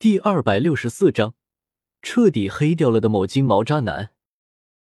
第二百六十四章彻底黑掉了的某金毛渣男。